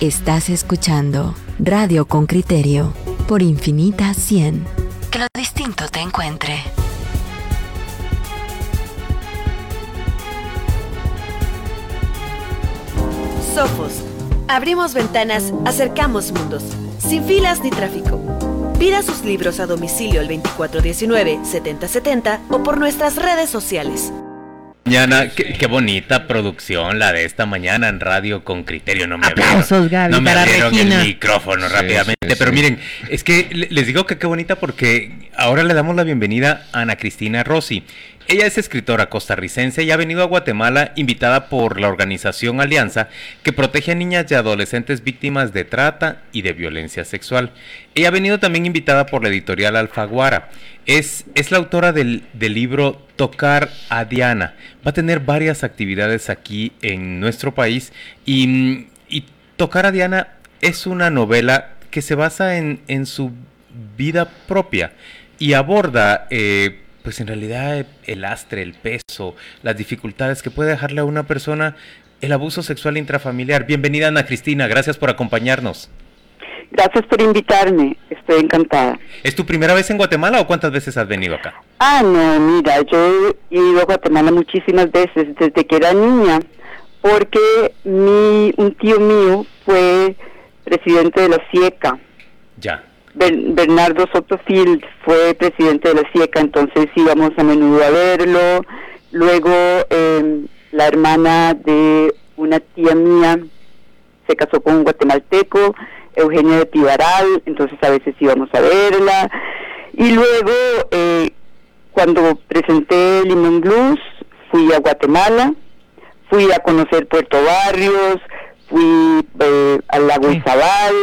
Estás escuchando Radio con Criterio por Infinita 100. Que lo distinto te encuentre. Sofos. Abrimos ventanas, acercamos mundos. Sin filas ni tráfico. Pida sus libros a domicilio al 2419-7070 o por nuestras redes sociales. Mañana, qué, bonita producción la de esta mañana en Radio con Criterio. No me Aplausos, Gaby, no me abrieron el micrófono rápidamente. pero miren, es que les digo que qué bonita porque ahora le damos la bienvenida a Ana Cristina Rossi. Ella es escritora costarricense y ha venido a Guatemala invitada por la organización Alianza que protege a niñas y adolescentes víctimas de trata y de violencia sexual. Ella ha venido también invitada por la editorial Alfaguara. Es, es la autora del, libro Tocar a Diana. Va a tener varias actividades aquí en nuestro país y, Tocar a Diana es una novela que se basa en, en su vida propia y aborda... Eh, pues en realidad el astre, el peso, las dificultades que puede dejarle a una persona el abuso sexual intrafamiliar. Bienvenida Ana Cristina, gracias por acompañarnos. Gracias por invitarme, estoy encantada. ¿Es tu primera vez en Guatemala o cuántas veces has venido acá? Ah, no, mira, yo he ido a Guatemala muchísimas veces desde que era niña, porque mi, un tío mío fue presidente de la CIECA. Ya. Bernardo Sotofield fue presidente de la CIECA, entonces íbamos a menudo a verlo. Luego em, la hermana de una tía mía se casó con un guatemalteco, Eugenia de Tibaral, entonces a veces íbamos a verla. Y luego, eh, cuando presenté Limón Blues, fui a Guatemala, fui a conocer Puerto Barrios, fui eh, al lago Izabal,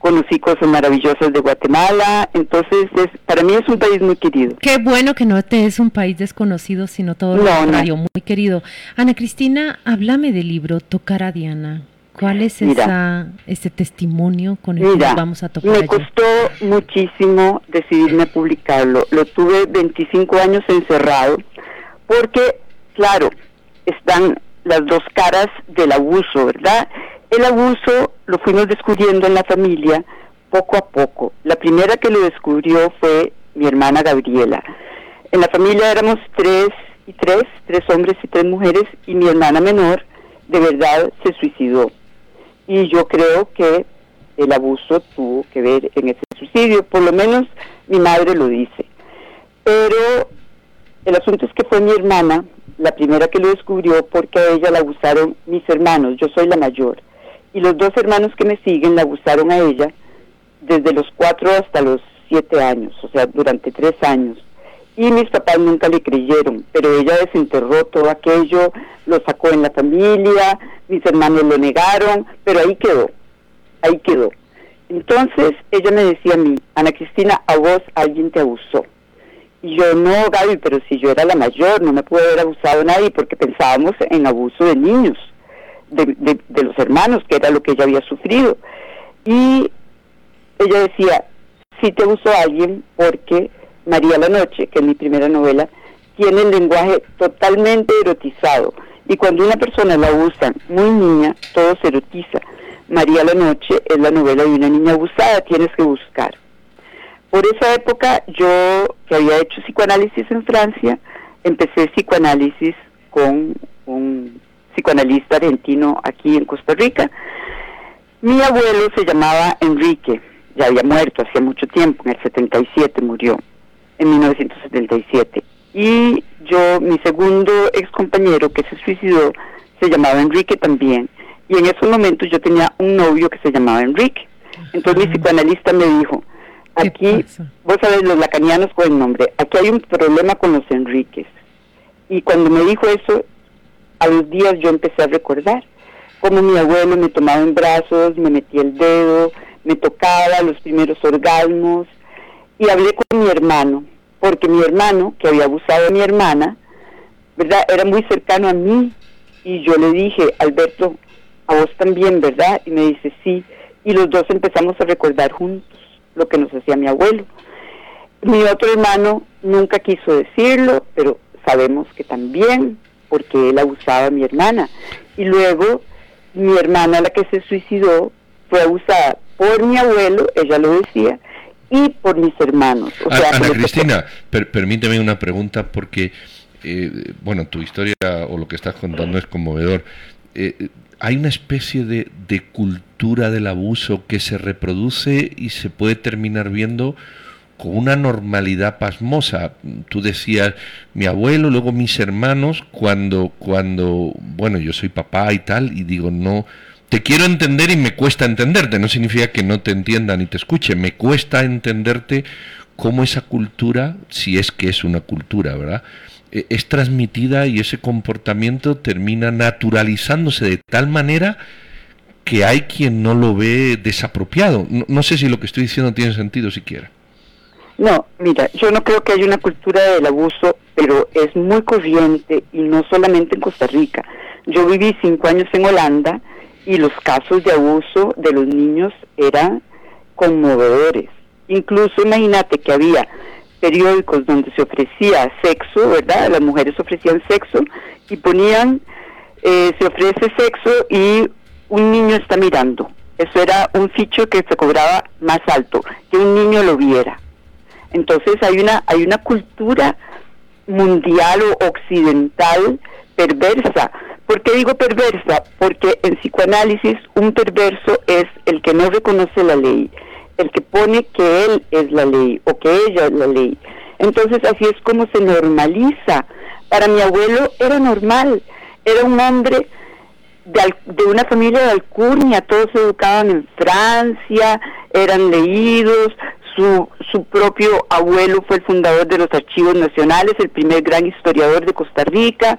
conocí cosas maravillosas de Guatemala, entonces para mí es un país muy querido. Qué bueno que no te es un país desconocido, sino todo lo contrario, muy querido. Ana Cristina, háblame del libro Tocar a Diana. ¿Cuál es esa, ese testimonio con el que vamos a tocar? Me costó muchísimo decidirme a publicarlo. Lo tuve 25 años encerrado porque, claro, están las dos caras del abuso, ¿verdad? El abuso lo fuimos descubriendo en la familia poco a poco. La primera que lo descubrió fue mi hermana Gabriela. En la familia éramos tres y tres, tres hombres y tres mujeres, y mi hermana menor de verdad se suicidó. Y yo creo que el abuso tuvo que ver en ese suicidio, por lo menos mi madre lo dice. Pero el asunto es que fue mi hermana la primera que lo descubrió porque a ella la abusaron mis hermanos, yo soy la mayor, y los dos hermanos que me siguen la abusaron a ella desde los cuatro hasta los siete años, o sea, durante tres años. Y mis papás nunca le creyeron, pero ella desenterró todo aquello, lo sacó en la familia, mis hermanos lo negaron, pero ahí quedó, ahí quedó. Entonces ella me decía a mí, Ana Cristina, a vos alguien te abusó. Y yo, no, Gaby, pero si yo era la mayor, no me puede haber abusado nadie porque pensábamos en abuso de niños, de, los hermanos, que era lo que ella había sufrido. Y ella decía, sí te abusó alguien porque María la Noche, que es mi primera novela, tiene el lenguaje totalmente erotizado. Y cuando una persona la abusa muy niña, todo se erotiza. María la Noche es la novela de una niña abusada, tienes que buscar. Por esa época yo, que había hecho psicoanálisis en Francia, empecé psicoanálisis con un psicoanalista argentino aquí en Costa Rica. Mi abuelo se llamaba Enrique, ya había muerto hacía mucho tiempo, en el 77 murió, en 1977. Y yo, mi segundo ex compañero que se suicidó, se llamaba Enrique también. Y en esos momentos yo tenía un novio que se llamaba Enrique. Entonces mi psicoanalista me dijo, Aquí, vos sabés, los lacanianos con el nombre, aquí hay un problema con los Enríquez. Y cuando me dijo eso, a los días yo empecé a recordar cómo mi abuelo me tomaba en brazos, me metía el dedo, me tocaba los primeros orgasmos. Y hablé con mi hermano, porque mi hermano, que había abusado de mi hermana, ¿verdad? Era muy cercano a mí. Y yo le dije, Alberto, a vos también, ¿verdad? Y me dice, sí. Y los dos empezamos a recordar juntos lo que nos hacía mi abuelo. Mi otro hermano nunca quiso decirlo, pero sabemos que también, porque él abusaba a mi hermana. Y luego mi hermana, la que se suicidó, fue abusada por mi abuelo, ella lo decía, y por mis hermanos. Ana Cristina, permíteme una pregunta porque, eh, bueno, tu historia o lo que estás contando es conmovedor. Eh, hay una especie de, de, cultura del abuso que se reproduce y se puede terminar viendo con una normalidad pasmosa. Tú decías, mi abuelo, luego mis hermanos, cuando, cuando, bueno, yo soy papá y tal, y digo, no, te quiero entender y me cuesta entenderte, no significa que no te entienda ni te escuche, me cuesta entenderte cómo esa cultura, si es que es una cultura, ¿verdad? E, es transmitida y ese comportamiento termina naturalizándose de tal manera que hay quien no lo ve desapropiado. No, sé si lo que estoy diciendo tiene sentido siquiera. No, mira, yo no creo que haya una cultura del abuso, pero es muy corriente y no solamente en Costa Rica. Yo viví cinco años en Holanda y los casos de abuso de los niños eran conmovedores. Incluso imagínate que había periódicos donde se ofrecía sexo, ¿verdad? Las mujeres ofrecían sexo y ponían, eh, se ofrece sexo y un niño está mirando. Eso era un ficho que se cobraba más alto, que un niño lo viera. Entonces hay una, hay una cultura mundial o occidental perversa ¿Por qué digo perversa? Porque en psicoanálisis un perverso es el que no reconoce la ley, el que pone que él es la ley o que ella es la ley. Entonces así es como se normaliza. Para mi abuelo era normal, era un hombre de, de, una familia de alcurnia, todos se educaban en Francia, eran leídos, su, su propio abuelo fue el fundador de los archivos nacionales, el primer gran historiador de Costa Rica,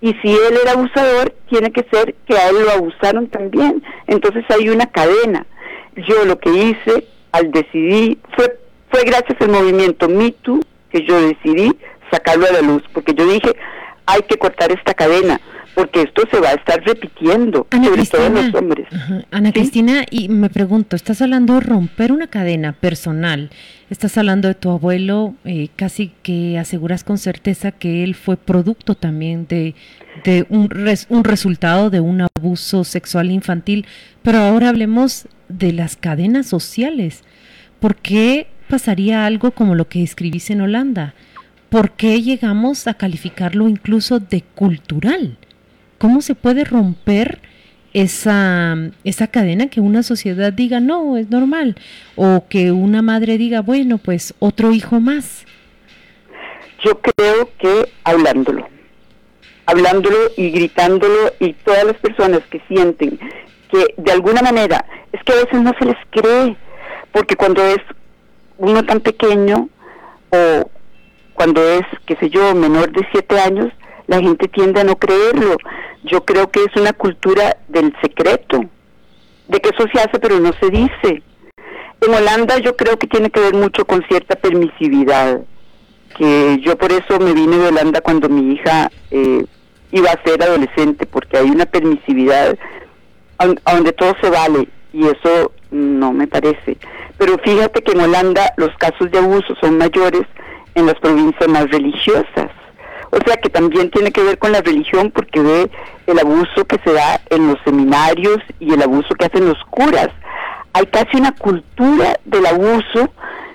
y si él era abusador, tiene que ser que a él lo abusaron también. Entonces hay una cadena. Yo lo que hice al decidir, fue, fue gracias al movimiento Me que yo decidí sacarlo a la luz, porque yo dije, hay que cortar esta cadena porque esto se va a estar repitiendo, Ana sobre todo los hombres. Ana Cristina, y me pregunto, estás hablando de romper una cadena personal, estás hablando de tu abuelo, eh, casi que aseguras con certeza que él fue producto también de, de un, un resultado de un abuso sexual infantil, pero ahora hablemos de las cadenas sociales. ¿Por qué pasaría algo como lo que escribís en Holanda? ¿Por qué llegamos a calificarlo incluso de cultural? ¿Cómo se puede romper esa, esa cadena que una sociedad diga, no, es normal? O que una madre diga, bueno, pues otro hijo más. Yo creo que hablándolo, hablándolo y gritándolo y todas las personas que sienten que de alguna manera, es que a veces no se les cree, porque cuando es uno tan pequeño o cuando es, qué sé yo, menor de siete años, la gente tiende a no creerlo. Yo creo que es una cultura del secreto, de que eso se hace pero no se dice. En Holanda yo creo que tiene que ver mucho con cierta permisividad, que yo por eso me vine de Holanda cuando mi hija eh, iba a ser adolescente, porque hay una permisividad a donde todo se vale y eso no me parece. Pero fíjate que en Holanda los casos de abuso son mayores en las provincias más religiosas o sea que también tiene que ver con la religión porque ve el abuso que se da en los seminarios y el abuso que hacen los curas. Hay casi una cultura del abuso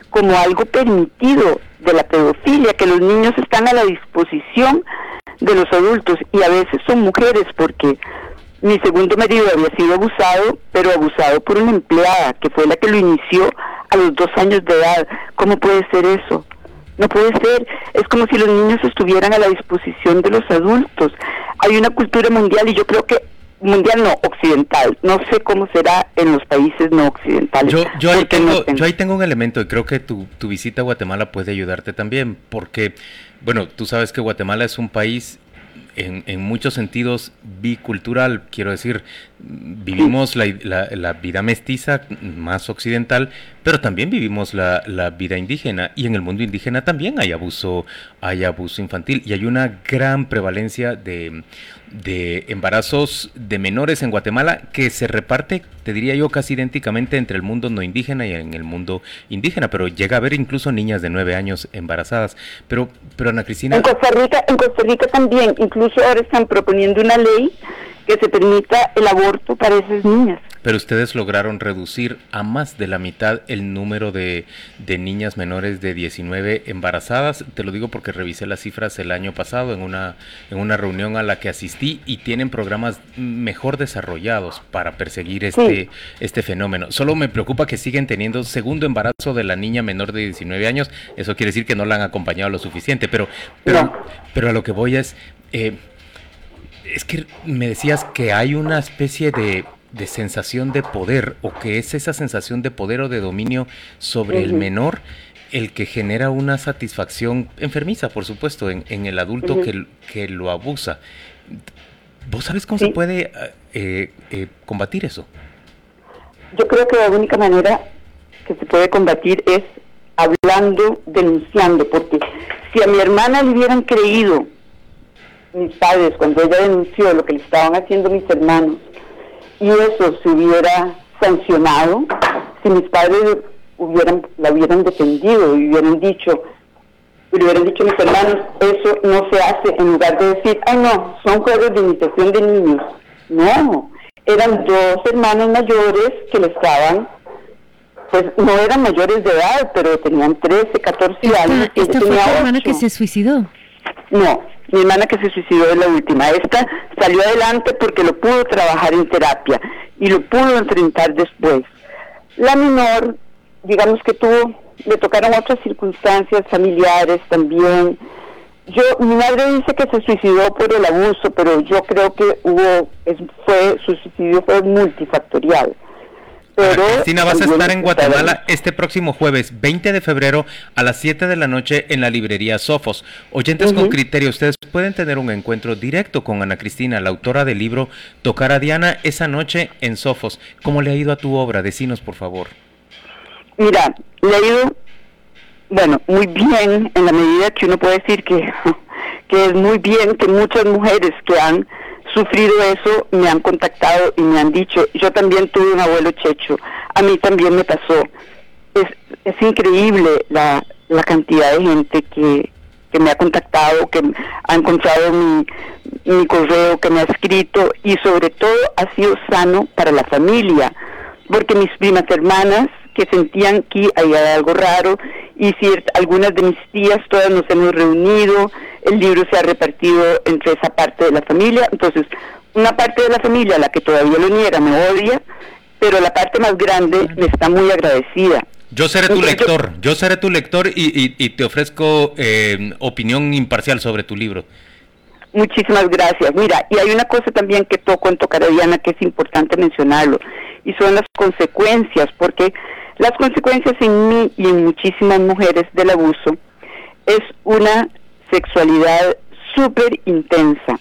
como algo permitido de la pedofilia, que los niños están a la disposición de los adultos y a veces son mujeres porque mi segundo marido había sido abusado, pero abusado por una empleada que fue la que lo inició a los dos años de edad. ¿Cómo puede ser eso? No puede ser. Es como si los niños estuvieran a la disposición de los adultos. Hay una cultura mundial y yo creo que mundial no, occidental. No sé cómo será en los países no occidentales. Yo, yo, ahí, tengo, yo ahí tengo un elemento y creo que tu, tu visita a Guatemala puede ayudarte también, porque, bueno, tú sabes que Guatemala es un país en, en, muchos sentidos bicultural, quiero decir, vivimos la, la, vida mestiza más occidental, pero también vivimos la, la, vida indígena. Y en el mundo indígena también hay abuso, hay abuso infantil. Y hay una gran prevalencia de, de embarazos de menores en Guatemala que se reparte, te diría yo, casi idénticamente entre el mundo no indígena y en el mundo indígena, pero llega a haber incluso niñas de nueve años embarazadas. Pero, pero Ana Cristina... En Costa Rica, en Costa Rica también, incluso ahora están proponiendo una ley que se permita el aborto para esas niñas. pero ustedes lograron reducir a más de la mitad el número de, de niñas menores de 19 embarazadas. Te lo digo porque revisé las cifras el año pasado en una, en una reunión a la que asistí y tienen programas mejor desarrollados para perseguir este, este fenómeno. Solo me preocupa que siguen teniendo segundo embarazo de la niña menor de 19 años. Eso quiere decir que no la han acompañado lo suficiente, pero, pero, pero a lo que voy es... Eh, es que me decías que hay una especie de, sensación de poder o que es esa sensación de poder o de dominio sobre el menor el que genera una satisfacción enfermiza, por supuesto, en, el adulto que, que, lo abusa. ¿Vos sabes cómo se puede eh, eh, combatir eso? Yo creo que la única manera que se puede combatir es hablando, denunciando, porque si a mi hermana le hubieran creído mis padres cuando ella denunció lo que le estaban haciendo mis hermanos y eso se hubiera sancionado, si mis padres hubieran, la hubieran defendido y hubieran dicho, le hubieran dicho a mis hermanos, eso no se hace, en lugar de decir, ay no, son juegos de imitación de niños. No, eran dos hermanos mayores que le estaban, pues no eran mayores de edad, pero tenían 13, 14 años. Y esta fue tu hermana que se suicidó. No, mi hermana que se suicidó es la última. Esta salió adelante porque lo pudo trabajar en terapia y lo pudo enfrentar después. La menor, digamos que tuvo, le tocaron otras circunstancias familiares también. Yo, mi madre dice que se suicidó por el abuso, pero yo creo que hubo, fue, su suicidio fue multifactorial. Pero Cristina, vas a estar en Guatemala este próximo jueves 20 de febrero a las 7 de la noche en la librería Sofos. Oyentes con criterio, ustedes pueden tener un encuentro directo con Ana Cristina, la autora del libro Tocar a Diana esa noche en Sofos. ¿Cómo le ha ido a tu obra? Decinos, por favor. Mira, le ha ido, bueno, muy bien en la medida que uno puede decir que, que es muy bien que muchas mujeres que han sufrido eso me han contactado y me han dicho, yo también tuve un abuelo checho, a mí también me pasó. Es, es increíble la, la cantidad de gente que, que me ha contactado, que ha encontrado mi, mi correo, que me ha escrito y sobre todo ha sido sano para la familia, porque mis primas hermanas que sentían que había algo raro y algunas de mis tías todas nos hemos reunido, el libro se ha repartido entre esa parte de la familia, entonces una parte de la familia, la que todavía lo niega, me odia, pero la parte más grande me está muy agradecida. Yo seré tu lector, yo seré tu lector y, te ofrezco eh, opinión imparcial sobre tu libro. Muchísimas gracias. Mira, y hay una cosa también que toco en Tocaradiana que es importante mencionarlo, y son las consecuencias, porque las consecuencias en mí y en muchísimas mujeres del abuso es una sexualidad súper intensa.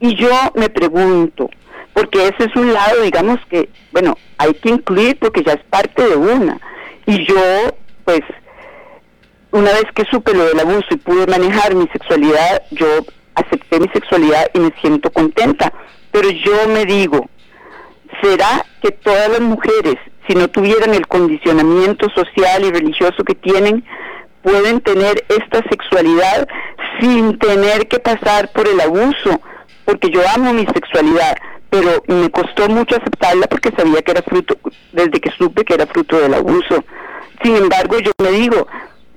Y yo me pregunto, porque ese es un lado, digamos que, bueno, hay que incluir porque ya es parte de una. Y yo, pues, una vez que supe lo del abuso y pude manejar mi sexualidad, yo acepté mi sexualidad y me siento contenta. Pero yo me digo, ¿será que todas las mujeres si no tuvieran el condicionamiento social y religioso que tienen, pueden tener esta sexualidad sin tener que pasar por el abuso, porque yo amo mi sexualidad, pero me costó mucho aceptarla porque sabía que era fruto, desde que supe que era fruto del abuso. Sin embargo, yo me digo,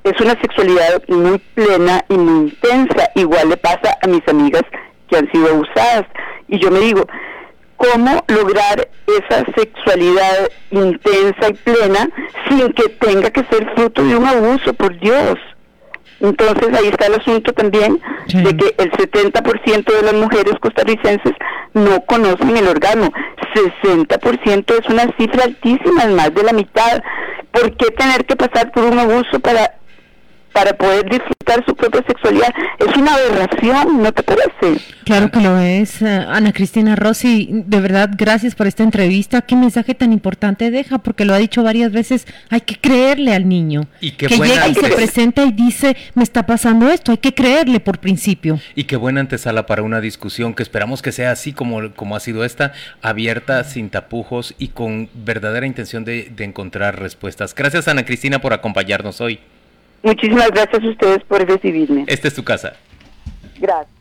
es una sexualidad muy plena y muy intensa, igual le pasa a mis amigas que han sido abusadas. Y yo me digo, cómo lograr esa sexualidad intensa y plena sin que tenga que ser fruto de un abuso, por Dios. Entonces ahí está el asunto también de que el 70% de las mujeres costarricenses no conocen el orgasmo. 60% es una cifra altísima, es más de la mitad. ¿Por qué tener que pasar por un abuso para para poder disfrutar su propia sexualidad. Es una aberración, ¿no te parece? Claro que lo es. Eh, Ana Cristina Rossi, de verdad, gracias por esta entrevista. ¿Qué mensaje tan importante deja? Porque lo ha dicho varias veces, hay que creerle al niño. Y que llega y se presenta y dice, me está pasando esto, hay que creerle por principio. Y qué buena antesala para una discusión que esperamos que sea así como, como ha sido esta, abierta, sin tapujos y con verdadera intención de, de encontrar respuestas. Gracias Ana Cristina por acompañarnos hoy. Muchísimas gracias a ustedes por recibirme. Esta es tu casa. Gracias.